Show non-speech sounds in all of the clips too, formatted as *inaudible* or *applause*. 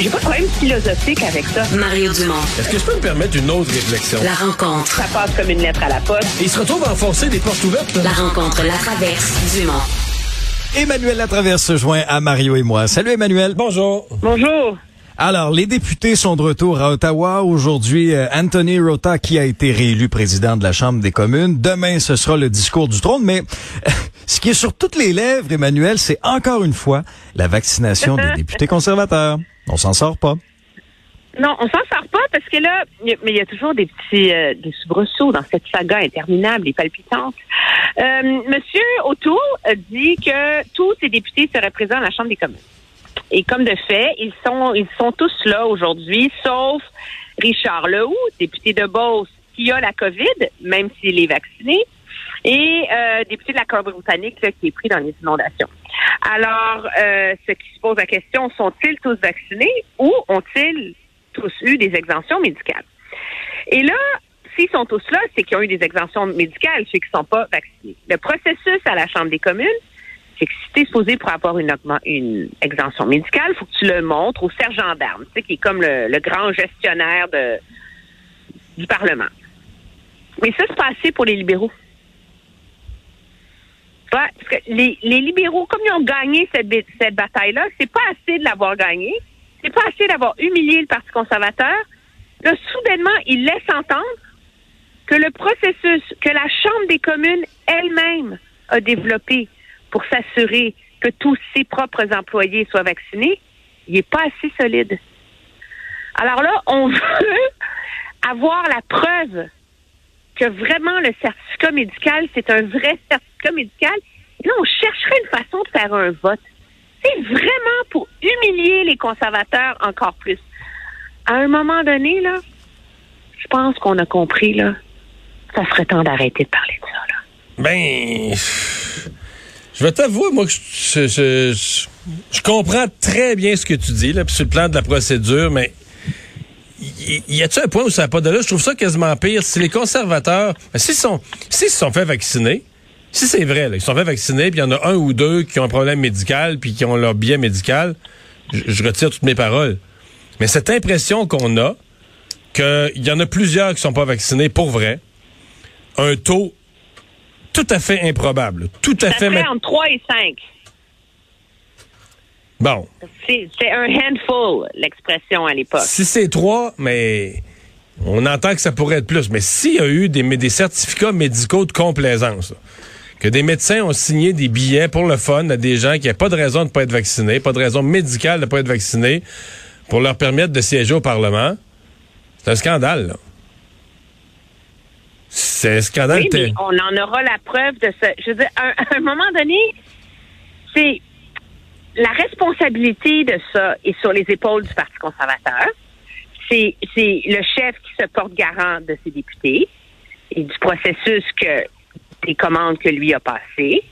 J'ai pas de problème philosophique avec ça. Mario Dumont. Est-ce que je peux me permettre une autre réflexion? La rencontre. Ça passe comme une lettre à la poste. Et il se retrouve à enfoncer des portes ouvertes? La rencontre, la traverse, Dumont. Emmanuel Latraverse se joint à Mario et moi. Salut Emmanuel. Bonjour. Bonjour. Alors, les députés sont de retour à Ottawa. Aujourd'hui, euh, Anthony Rota, qui a été réélu président de la Chambre des communes. Demain, ce sera le discours du trône. Mais *laughs* ce qui est sur toutes les lèvres, Emmanuel, c'est encore une fois la vaccination des *laughs* députés conservateurs. On s'en sort pas. Non, on s'en sort pas parce que là, y a- mais il y a toujours des petits euh, des soubresauts dans cette saga interminable et palpitante. Euh, Monsieur O'Toole a dit que tous ces députés seraient présents à la Chambre des communes. Et comme de fait, ils sont ils sont tous là aujourd'hui, sauf Richard Lehoux, député de Beauce, qui a la COVID, même s'il est vacciné, et euh, député de la Colombie-Britannique là, qui est pris dans les inondations. Alors, euh, ce qui se pose la question, sont-ils tous vaccinés ou ont-ils tous eu des exemptions médicales? Et là, s'ils sont tous là, c'est qu'ils ont eu des exemptions médicales, ceux qui ne sont pas vaccinés. Le processus à la Chambre des communes, c'est que si tu es supposé pour avoir une, une exemption médicale, il faut que tu le montres au sergent d'armes, tu sais, qui est comme le, le grand gestionnaire de, du Parlement. Mais ça, c'est pas assez pour les libéraux. Ouais, parce que les, les libéraux, comme ils ont gagné cette, cette bataille-là, c'est pas assez de l'avoir gagné. C'est pas assez d'avoir humilié le Parti conservateur. Là, soudainement, ils laissent entendre que le processus que la Chambre des communes elle-même a développé pour s'assurer que tous ses propres employés soient vaccinés, il n'est pas assez solide. Alors là, on *laughs* veut avoir la preuve que vraiment le certificat médical, c'est un vrai certificat médical. Là, on chercherait une façon de faire un vote. C'est vraiment pour humilier les conservateurs encore plus. À un moment donné, là, je pense qu'on a compris, là, ça serait temps d'arrêter de parler de ça, là. Ben, je vais t'avouer, moi, que je, je, je- comprends très bien ce que tu dis, là, sur le plan de la procédure, mais y, y a-tu un point où ça n'a pas de là? Je trouve ça quasiment pire. Si les conservateurs, ben, s'ils sont, s'ils se sont fait vacciner, si c'est vrai, là, ils se sont fait vacciner, puis il y en a un ou deux qui ont un problème médical, puis qui ont leur billet médical, je, je retire toutes mes paroles. Mais cette impression qu'on a, qu'il y en a plusieurs qui sont pas vaccinés pour vrai, un taux tout à fait improbable. Tout à Ça fait. ma- entre 3 et 5. Bon, C'est un handful, l'expression à l'époque. si c'est trois, mais on entend que ça pourrait être plus. Mais s'il y a eu des, des certificats médicaux de complaisance, que des médecins ont signé des billets pour le fun à des gens qui n'ont pas de raison de ne pas être vaccinés, pas de raison médicale de ne pas être vaccinés, pour leur permettre de siéger au Parlement, c'est un scandale. là. C'est un scandale. Oui, mais ter- on en aura la preuve de ça. Je veux dire, à, à un moment donné, c'est la responsabilité de ça est sur les épaules du Parti conservateur. C'est le chef qui se porte garant de ses députés et du processus que des commandes que lui a passées.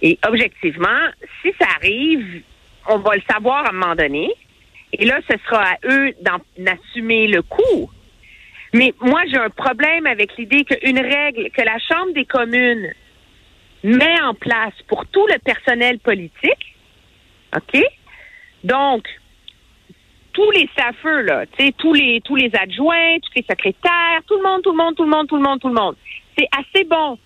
Et objectivement, si ça arrive, on va le savoir à un moment donné. Et là, ce sera à eux d'en- d'assumer le coût. Mais moi, j'ai un problème avec l'idée qu'une règle que la Chambre des communes met en place pour tout le personnel politique, OK? Donc, tous les staffeurs, là, tous les, tous les adjoints, tous les secrétaires, tout le monde, tout le monde, tout le monde, tout le monde, tout le monde. C'est assez bon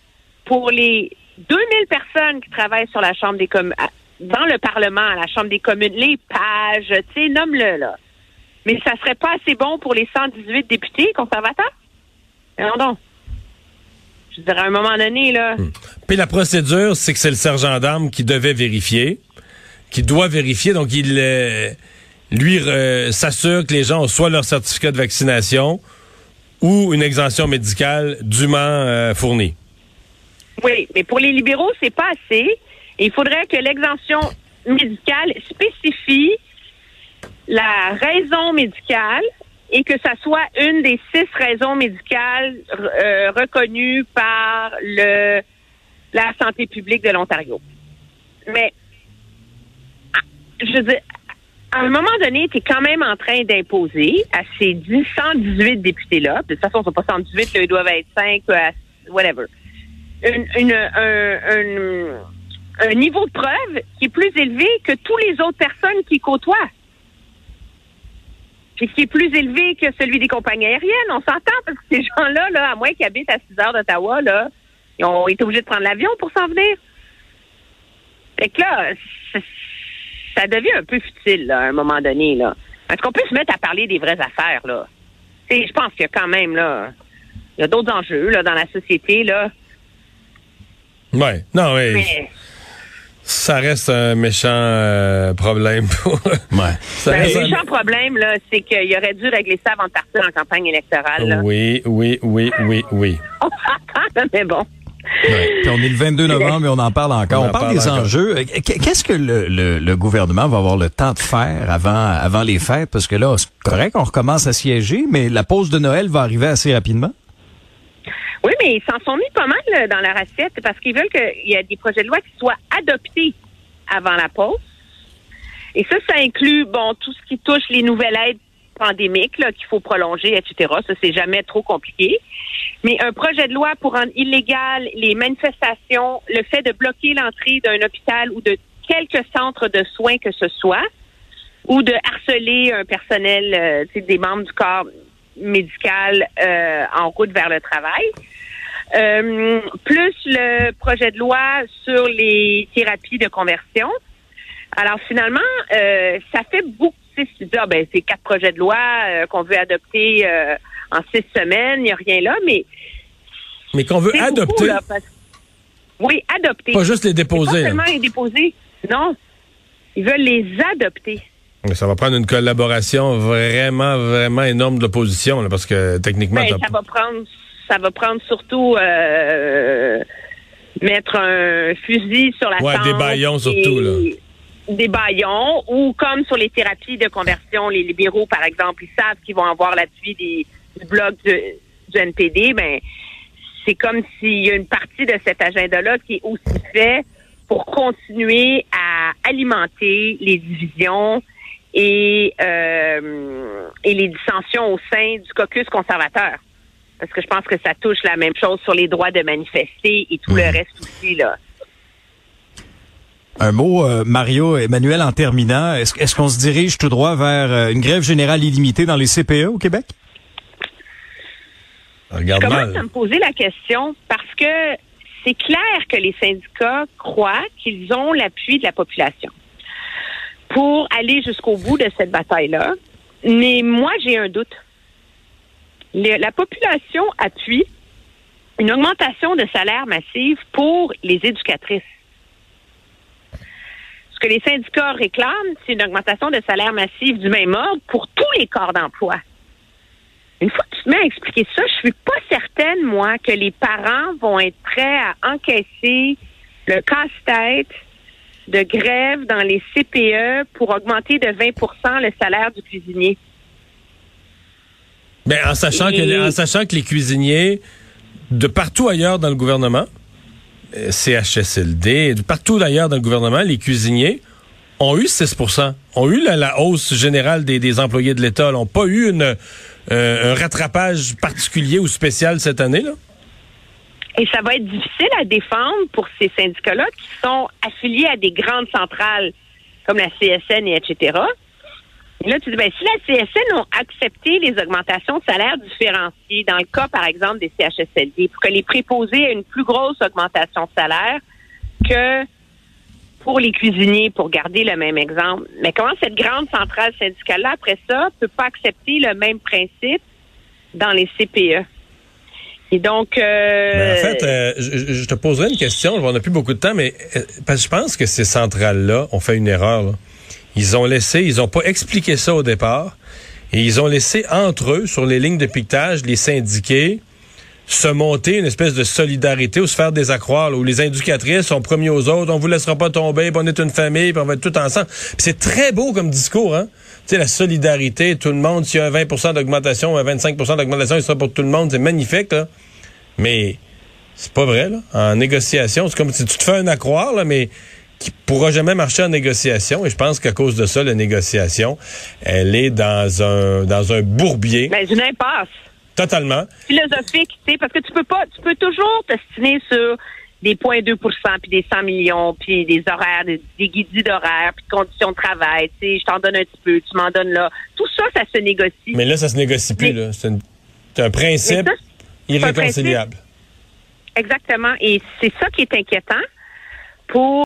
pour les 2000 personnes qui travaillent sur la Chambre des communes, dans le Parlement, à la Chambre des communes, les pages, tu sais, nomme-le, là. Mais ça serait pas assez bon pour les 118 députés conservateurs? Non, non. Je dirais, à un moment donné, là. Puis la procédure, c'est que c'est le sergent d'armes qui devait vérifier, qui doit vérifier. Donc, il euh, lui euh, s'assure que les gens ont soit leur certificat de vaccination ou une exemption médicale dûment euh, fournie. Oui, mais pour les libéraux, c'est pas assez. Il faudrait que l'exemption médicale spécifie la raison médicale et que ça soit une des six raisons médicales reconnues par la santé publique de l'Ontario. Mais je veux dire, à un moment donné, tu es quand même en train d'imposer à ces 118 députés-là, de toute façon, ils sont pas 118, là, ils doivent être 5, euh, whatever, un niveau de preuve qui est plus élevé que tous les autres personnes qui côtoient. Puis qui est plus élevé que celui des compagnies aériennes. On s'entend parce que ces gens-là, là, à moins qu'ils habitent à 6 heures d'Ottawa, là, ils ont été obligés de prendre l'avion pour s'en venir. Fait que là, ça, devient un peu futile, là, à un moment donné, là. Est-ce qu'on peut se mettre à parler des vraies affaires, là? Tu sais, je pense qu'il y a quand même, là, il y a d'autres enjeux, là, dans la société, là. Ouais. Non, oui. Mais, Ça reste un méchant euh, problème. Ouais. Ça ben, reste le un- méchant problème, là, c'est qu'il aurait dû régler ça avant de partir en campagne électorale, là. Oui, oui, oui, oui, oui. *laughs* On s'entend, là, mais bon. Puis on est le 22 novembre et on en parle encore. On On, en parle parle des encore. enjeux. Euh, qu- Qu'est-ce que le, le- le gouvernement va avoir le temps de faire avant, avant les fêtes? Parce que là, c'est correct, on recommence à siéger, mais la pause de Noël va arriver assez rapidement. Oui, mais ils s'en sont mis pas mal là, dans leur assiette parce qu'ils veulent qu'il y ait des projets de loi qui soient adoptés avant la pause. Et ça, ça inclut, bon, tout ce qui touche les nouvelles aides pandémiques là, qu'il faut prolonger, etc. Ça, c'est jamais trop compliqué. Mais un projet de loi pour rendre illégal les manifestations, le fait de bloquer l'entrée d'un hôpital ou de quelque centre de soins que ce soit, ou de harceler un personnel, euh, des membres du corps médical euh, en route vers le travail. Euh, plus le projet de loi sur les thérapies de conversion. Alors finalement, ça fait beaucoup. Tu sais, si tu dis, ah, ben, c'est quatre projets de loi euh, qu'on veut adopter euh, en six semaines, il n'y a rien là, mais Mais qu'on veut adopter, beaucoup, là, parce- Oui, adopter. pas juste les déposer. Pas là. seulement les déposer. Non. Ils veulent les adopter. Mais Ça va prendre une collaboration vraiment, vraiment énorme de l'opposition, parce que techniquement, Ben, ça va prendre, ça va prendre surtout euh, mettre un fusil sur la Ouais, tempe des baillons surtout, là. Des baillons ou comme sur les thérapies de conversion, les libéraux par exemple, ils savent qu'ils vont avoir l'appui des du bloc de- du NPD. Ben c'est comme s'il y a une partie de cet agenda-là qui est aussi fait pour continuer à alimenter les divisions et, euh, et les dissensions au sein du caucus conservateur. Parce que je pense que ça touche la même chose sur les droits de manifester et tout le reste aussi, là. Un mot, euh, Mario, Emmanuel, en terminant, est-ce qu'on se dirige tout droit vers euh, une grève générale illimitée dans les CPE au Québec? regarde Je commence à me poser la question? Parce que c'est clair que les syndicats croient qu'ils ont l'appui de la population pour aller jusqu'au bout de cette bataille-là. Mais moi, j'ai un doute. Le- la population appuie une augmentation de salaire massive pour les éducatrices. Que les syndicats réclament, c'est une augmentation de salaire massive du même ordre pour tous les corps d'emploi. Une fois que tu te mets à expliquer ça, je suis pas certaine, moi, que les parents vont être prêts à encaisser le casse-tête de grève dans les CPE pour augmenter de 20% le salaire du cuisinier. Ben, en sachant que en sachant que les cuisiniers de partout ailleurs dans le gouvernement, CHSLD, partout ailleurs dans le gouvernement, les cuisiniers ont eu 6% ont eu la, hausse générale des, des employés de l'État, n'ont pas eu euh, un rattrapage particulier ou spécial cette année. Là? Et ça va être difficile à défendre pour ces syndicats-là qui sont affiliés à des grandes centrales comme la CSN et etc. Et là, tu dis, ben, si la CSN ont accepté les augmentations de salaire différenciées, dans le cas, par exemple, des CHSLD, pour que les préposés aient une plus grosse augmentation de salaire que pour les cuisiniers, pour garder le même exemple. Mais comment cette grande centrale syndicale-là, après ça, peut pas accepter le même principe dans les CPE? Et donc, euh, Mais en fait, euh, je, je te poserai une question. On n'a plus beaucoup de temps, mais euh, parce que je pense que ces centrales-là ont fait une erreur. là. Ils ont laissé, ils ont pas expliqué ça au départ, et ils ont laissé entre eux, sur les lignes de piquetage, les syndiqués se monter une espèce de solidarité ou se faire des accroires, où les éducatrices sont premiers aux autres, on vous laissera pas tomber, puis on est une famille, puis on va être tout ensemble. C'est très beau comme discours, hein? Tu sais, la solidarité, tout le monde, s'il y a un 20% d'augmentation, un 25% d'augmentation, il sera pour tout le monde, c'est magnifique, là. Mais c'est pas vrai, là. En négociation, c'est comme si tu te fais un accroire, là, mais qui pourra jamais marcher en négociation. Et je pense qu'à cause de ça, la négociation, elle est dans un dans un bourbier. ben, une impasse Totalement. philosophique, tu sais, parce que tu peux pas, tu peux toujours t'estimer sur des points 2% puis des 100 millions, puis des horaires, des, des guidis d'horaires, puis de conditions de travail. Tu sais, je t'en donne un petit peu, tu m'en donnes là. Tout ça, ça se négocie. Mais là, ça se négocie plus, Mais- là. C'est une- c'est un principe Mais ça, c'est un irréconciliable. Exactement. Et c'est ça qui est inquiétant pour